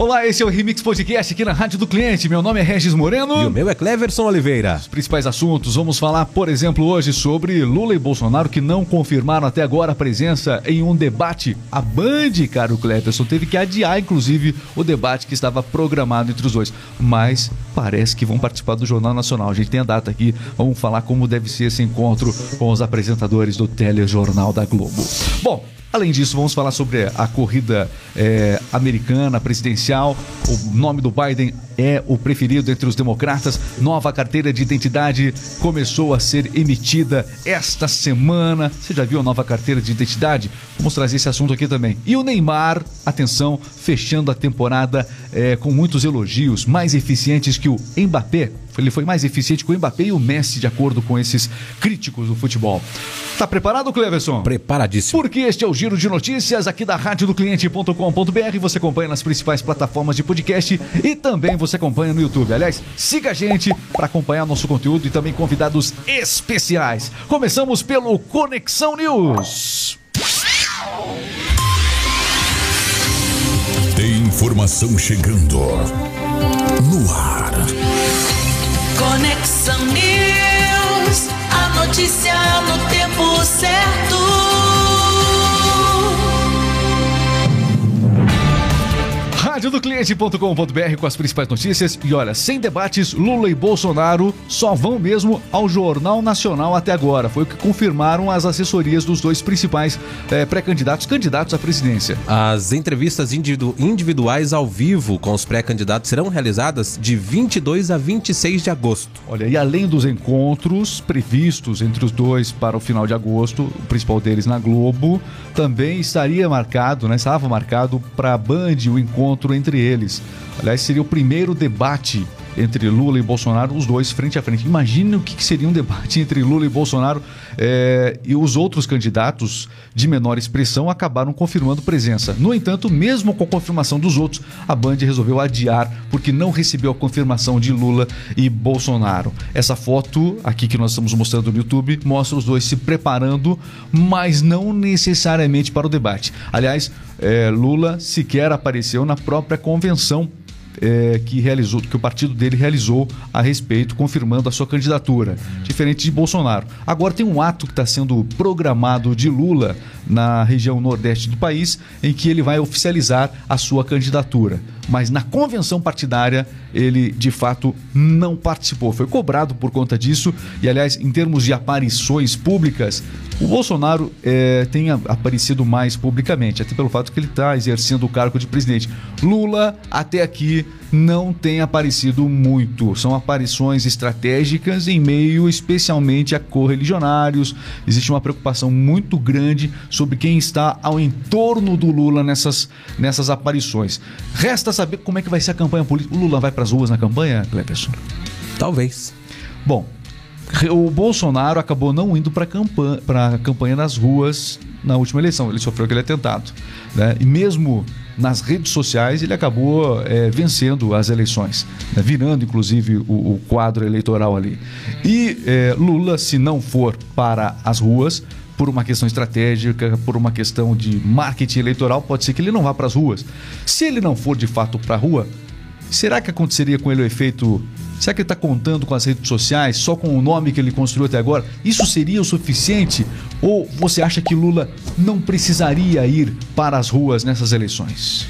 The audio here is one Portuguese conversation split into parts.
Olá, esse é o Remix Podcast aqui na Rádio do Cliente. Meu nome é Regis Moreno. E o meu é Cleverson Oliveira. Os principais assuntos, vamos falar, por exemplo, hoje sobre Lula e Bolsonaro que não confirmaram até agora a presença em um debate. A Band, caro Cleverson, teve que adiar, inclusive, o debate que estava programado entre os dois. Mas parece que vão participar do Jornal Nacional. A gente tem a data aqui, vamos falar como deve ser esse encontro com os apresentadores do Telejornal da Globo. Bom, Além disso, vamos falar sobre a corrida é, americana presidencial. O nome do Biden é o preferido entre os democratas. Nova carteira de identidade começou a ser emitida esta semana. Você já viu a nova carteira de identidade? Vamos trazer esse assunto aqui também. E o Neymar, atenção, fechando a temporada é, com muitos elogios, mais eficientes que o Mbappé. Ele foi mais eficiente que o Mbappé e o Messi, de acordo com esses críticos do futebol. Tá preparado, Cleverson? Preparadíssimo. Porque este é o Giro de Notícias aqui da Rádio do Cliente.com.br. Você acompanha nas principais plataformas de podcast e também você acompanha no YouTube. Aliás, siga a gente para acompanhar nosso conteúdo e também convidados especiais. Começamos pelo Conexão News. Tem informação chegando no ar. Conexão radiodocliente.com.br com as principais notícias. E olha, sem debates, Lula e Bolsonaro só vão mesmo ao Jornal Nacional até agora. Foi o que confirmaram as assessorias dos dois principais é, pré-candidatos, candidatos à presidência. As entrevistas individu individuais ao vivo com os pré-candidatos serão realizadas de 22 a 26 de agosto. Olha, e além dos encontros previstos entre os dois para o final de agosto, o principal deles na Globo, também estaria marcado, né, estava marcado para a Band o encontro encontro entre eles. Aliás, seria o primeiro debate entre Lula e Bolsonaro, os dois frente a frente. Imagine o que seria um debate entre Lula e Bolsonaro é, e os outros candidatos de menor expressão acabaram confirmando presença. No entanto, mesmo com a confirmação dos outros, a Band resolveu adiar porque não recebeu a confirmação de Lula e Bolsonaro. Essa foto aqui que nós estamos mostrando no YouTube mostra os dois se preparando, mas não necessariamente para o debate. Aliás, é, Lula sequer apareceu na própria convenção é, que realizou, que o partido dele realizou a respeito, confirmando a sua candidatura, diferente de Bolsonaro. Agora tem um ato que está sendo programado de Lula na região nordeste do país, em que ele vai oficializar a sua candidatura. Mas na convenção partidária ele de fato não participou. Foi cobrado por conta disso. E aliás, em termos de aparições públicas, o Bolsonaro é, tem aparecido mais publicamente, até pelo fato que ele está exercendo o cargo de presidente. Lula, até aqui, não tem aparecido muito. São aparições estratégicas em meio especialmente a correligionários. Existe uma preocupação muito grande sobre quem está ao entorno do Lula nessas, nessas aparições. Resta saber como é que vai ser a campanha política. O Lula vai para as ruas na campanha, Cleberson? Talvez. Bom, o Bolsonaro acabou não indo para campanha, a campanha nas ruas na última eleição. Ele sofreu aquele atentado. Né? E mesmo nas redes sociais, ele acabou é, vencendo as eleições, né? virando inclusive o, o, quadro eleitoral ali. E é, Lula, se não for para as ruas, por uma questão estratégica, por uma questão de marketing eleitoral, pode ser que ele não vá para as ruas. Se ele não for de fato para a rua, será que aconteceria com ele o efeito Será que ele está contando com as redes sociais, só com o nome que ele construiu até agora? Isso seria o suficiente? Ou você acha que Lula não precisaria ir para as ruas nessas eleições?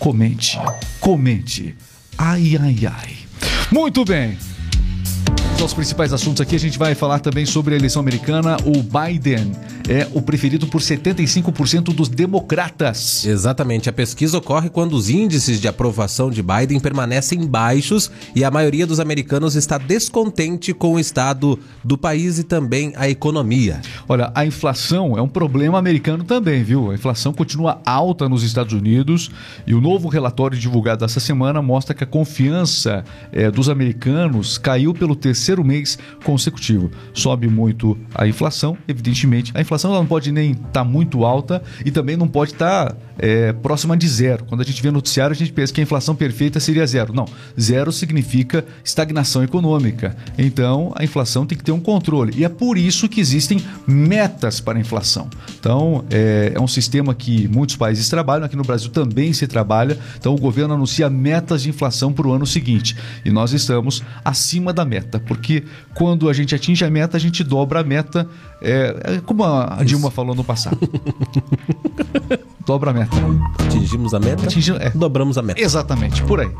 Comente, comente. Ai, ai, ai. Muito bem os principais assuntos aqui, a gente vai falar também sobre a eleição americana. O Biden é o preferido por 75% dos democratas. Exatamente. A pesquisa ocorre quando os índices de aprovação de Biden permanecem baixos e a maioria dos americanos está descontente com o estado do país e também a economia. Olha, a inflação é um problema americano também, viu? A inflação continua alta nos Estados Unidos e o novo relatório divulgado essa semana mostra que a confiança é, dos americanos caiu pelo terceiro terceiro mês consecutivo. Sobe muito a inflação, evidentemente. A inflação não pode nem estar tá muito alta e também não pode estar tá é, próxima de zero. Quando a gente vê noticiário, a gente pensa que a inflação perfeita seria zero. Não, zero significa estagnação econômica. Então, a inflação tem que ter um controle. E é por isso que existem metas para a inflação. Então, é, é um sistema que muitos países trabalham, aqui no Brasil também se trabalha. Então, o governo anuncia metas de inflação para o ano seguinte. E nós estamos acima da meta, porque quando a gente atinge a meta, a gente dobra a meta, é, é como a Dilma falou no passado. dobra a meta. Atingimos a meta, Atingimos- é. dobramos a meta. Exatamente, por aí.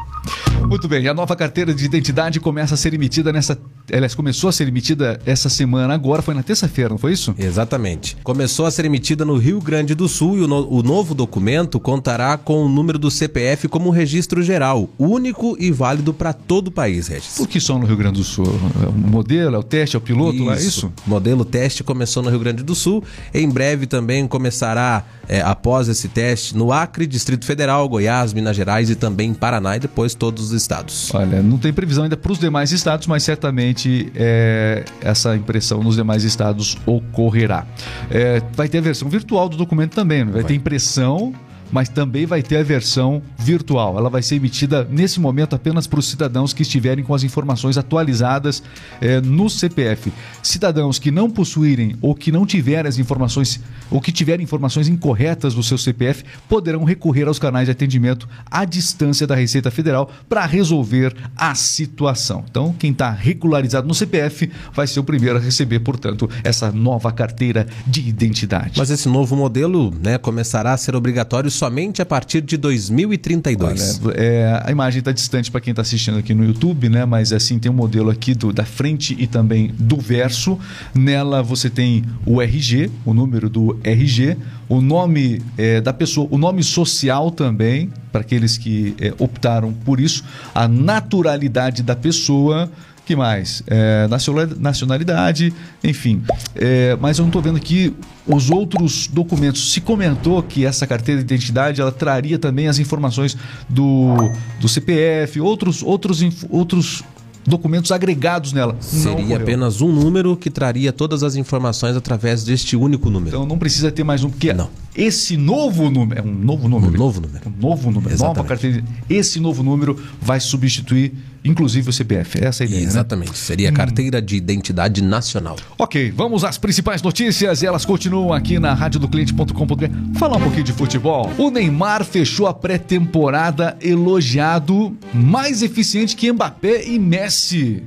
Muito bem, a nova carteira de identidade começa a ser emitida nessa. Aliás, começou a ser emitida essa semana agora, foi na terça-feira, não foi isso? Exatamente. Começou a ser emitida no Rio Grande do Sul e o, no- o novo documento contará com o número do CPF como registro geral, único e válido para todo o país, Regis. Por que só no Rio Grande do Sul? É o modelo, é o teste, é o piloto, lá, é isso? Modelo teste começou no Rio Grande do Sul. Em breve também começará, é, após esse teste, no Acre, Distrito Federal, Goiás, Minas Gerais e também Paraná e depois todos os estados. Olha, não tem previsão ainda para os demais estados, mas certamente é, essa impressão nos demais estados ocorrerá. É, vai ter a versão virtual do documento também, né? vai, ter impressão, mas também vai ter a versão virtual. Ela vai ser emitida nesse momento apenas para os cidadãos que estiverem com as informações atualizadas é, no CPF. Cidadãos que não possuírem ou que não tiverem as informações ou que tiverem informações incorretas do seu CPF poderão recorrer aos canais de atendimento à distância da Receita Federal para resolver a situação. Então, quem está regularizado no CPF vai ser o primeiro a receber, portanto, essa nova carteira de identidade. Mas esse novo modelo né, começará a ser obrigatório somente a partir de 2032. Olha, é, a imagem está distante para quem está assistindo aqui no YouTube, né? Mas assim tem um modelo aqui do, da frente e também do verso. Nela você tem o RG, o número do RG, o nome é, da pessoa, o nome social também para aqueles que é, optaram por isso, a naturalidade da pessoa. Que mais? É, nacional- nacionalidade, enfim. É, mas eu não estou vendo aqui os outros documentos. Se comentou que essa carteira de identidade ela traria também as informações do, do CPF, outros, outros, outros documentos agregados nela. Seria apenas um número que traria todas as informações através deste único número. Então não precisa ter mais um, porque Não. Esse novo número. É um novo número. Um novo número. Um novo número. Exatamente. Nova carteira. Esse novo número vai substituir, inclusive, o CPF. Essa é a ideia. né? Exatamente. Seria a carteira de identidade nacional. Ok, vamos às principais notícias. Elas continuam aqui na radiodoclient.com.br. Falar um pouquinho de futebol. O Neymar fechou a pré-temporada elogiado, mais eficiente que Mbappé e Messi.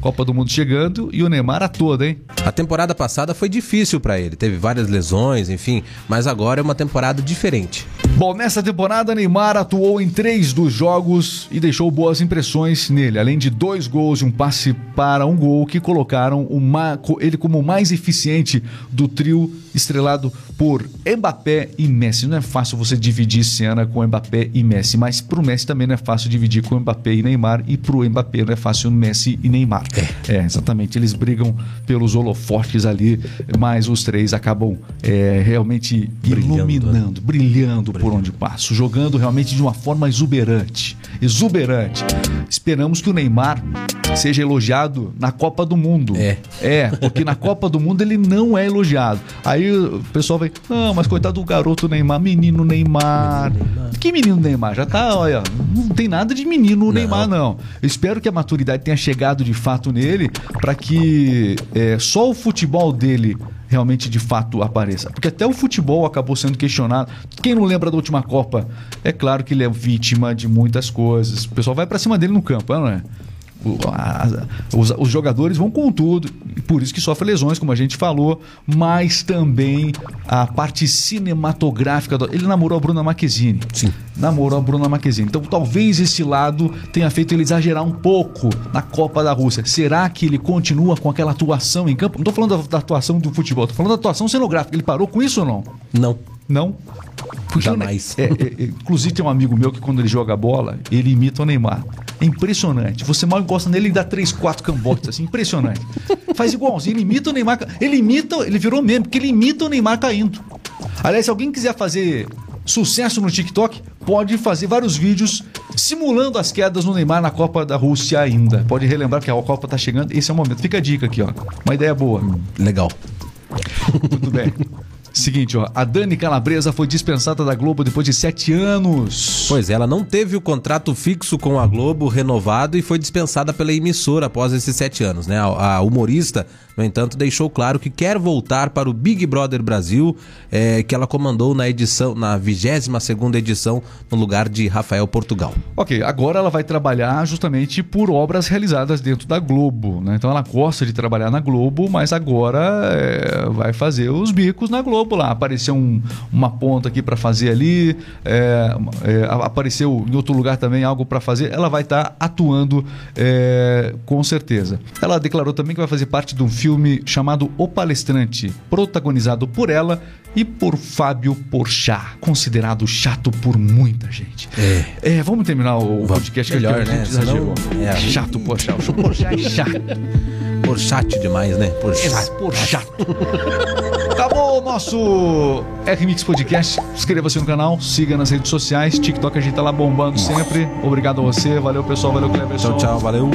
Copa do Mundo chegando e o Neymar a toda, hein? A temporada passada foi difícil para ele, teve várias lesões, enfim, mas agora é uma temporada diferente. Bom, nessa temporada, Neymar atuou em três dos jogos e deixou boas impressões nele, além de dois gols e um passe para um gol que colocaram o ma- co- ele como o mais eficiente do trio estrelado por Mbappé e Messi. Não é fácil você dividir cena com Mbappé e Messi, mas pro Messi também não é fácil dividir com Mbappé e Neymar e pro Mbappé não é fácil Messi e Neymar. É, exatamente. Eles brigam pelos holofotes ali, mas os três acabam é, realmente Brilhando, iluminando, brilhando por onde passo, jogando realmente de uma forma exuberante. Exuberante. Esperamos que o Neymar seja elogiado na Copa do Mundo. É. É, porque na Copa do Mundo ele não é elogiado. Aí o pessoal vai, ah, mas coitado do garoto Neymar, menino Neymar. Que menino Neymar? Já tá, olha, não tem nada de menino Neymar, não. Eu espero que a maturidade tenha chegado de fato nele para que é, só o futebol dele realmente de fato apareça. Porque até o futebol acabou sendo questionado. Quem não lembra da última Copa? É claro que ele é vítima de muitas coisas. O pessoal vai para cima dele no campo, não é? Os, os jogadores vão com tudo, por isso que sofre lesões, como a gente falou, mas também a parte cinematográfica. do- ele namorou a Bruna Marquezine. Sim. Namorou a Bruna Marquezine. Então talvez esse lado tenha feito ele exagerar um pouco na Copa da Rússia. Será que ele continua com aquela atuação em campo? Não tô falando da, da atuação do futebol, tô falando da atuação cenográfica. Ele parou com isso ou não? Não. Não? Porque Ne- Jamais. É, é, é, inclusive tem um amigo meu que quando ele joga bola, ele imita o Neymar. É impressionante. Você mal encosta nele e dá três, quatro cambotes, assim, impressionante. Faz igualzinho, ele imita o Neymar. Ele imita, ele virou mesmo, porque ele imita o Neymar caindo. Aliás, se alguém quiser fazer sucesso no TikTok, pode fazer vários vídeos simulando as quedas no Neymar na Copa da Rússia ainda. Pode relembrar que a Copa tá chegando. Esse é o momento. Fica a dica aqui, ó. Uma ideia boa. Legal. Muito bem. Seguinte, ó, a Dani Calabresa foi dispensada da Globo depois de sete anos. Pois é, ela não teve o contrato fixo com a Globo renovado e foi dispensada pela emissora após esses sete anos, né? A, a humorista, no entanto, deixou claro que quer voltar para o Big Brother Brasil, é, que ela comandou na edição, na 22 segunda edição, no lugar de Rafael Portugal. Ok, agora ela vai trabalhar justamente por obras realizadas dentro da Globo, né? Então ela gosta de trabalhar na Globo, mas agora é, vai fazer os bicos na Globo lá. Apareceu um- uma ponta aqui para fazer ali, é, é, apareceu em outro lugar também algo para fazer. Ela vai estar atuando é, com certeza. Ela declarou também que vai fazer parte de um filme chamado O Palestrante, protagonizado por ela e por Fábio Porchat, considerado chato por muita gente. É, vamos terminar o podcast que Melhor, a né? exagerou. É. Chato Porchat. O Porchat é chato. Por chat demais, né? Por chat. Por chato. Acabou o nosso RMix Podcast. Inscreva-se no canal, siga nas redes sociais. TikTok a gente tá lá bombando sempre. Obrigado a você. Valeu, pessoal. Valeu, Cleberson. Tchau, tchau, valeu.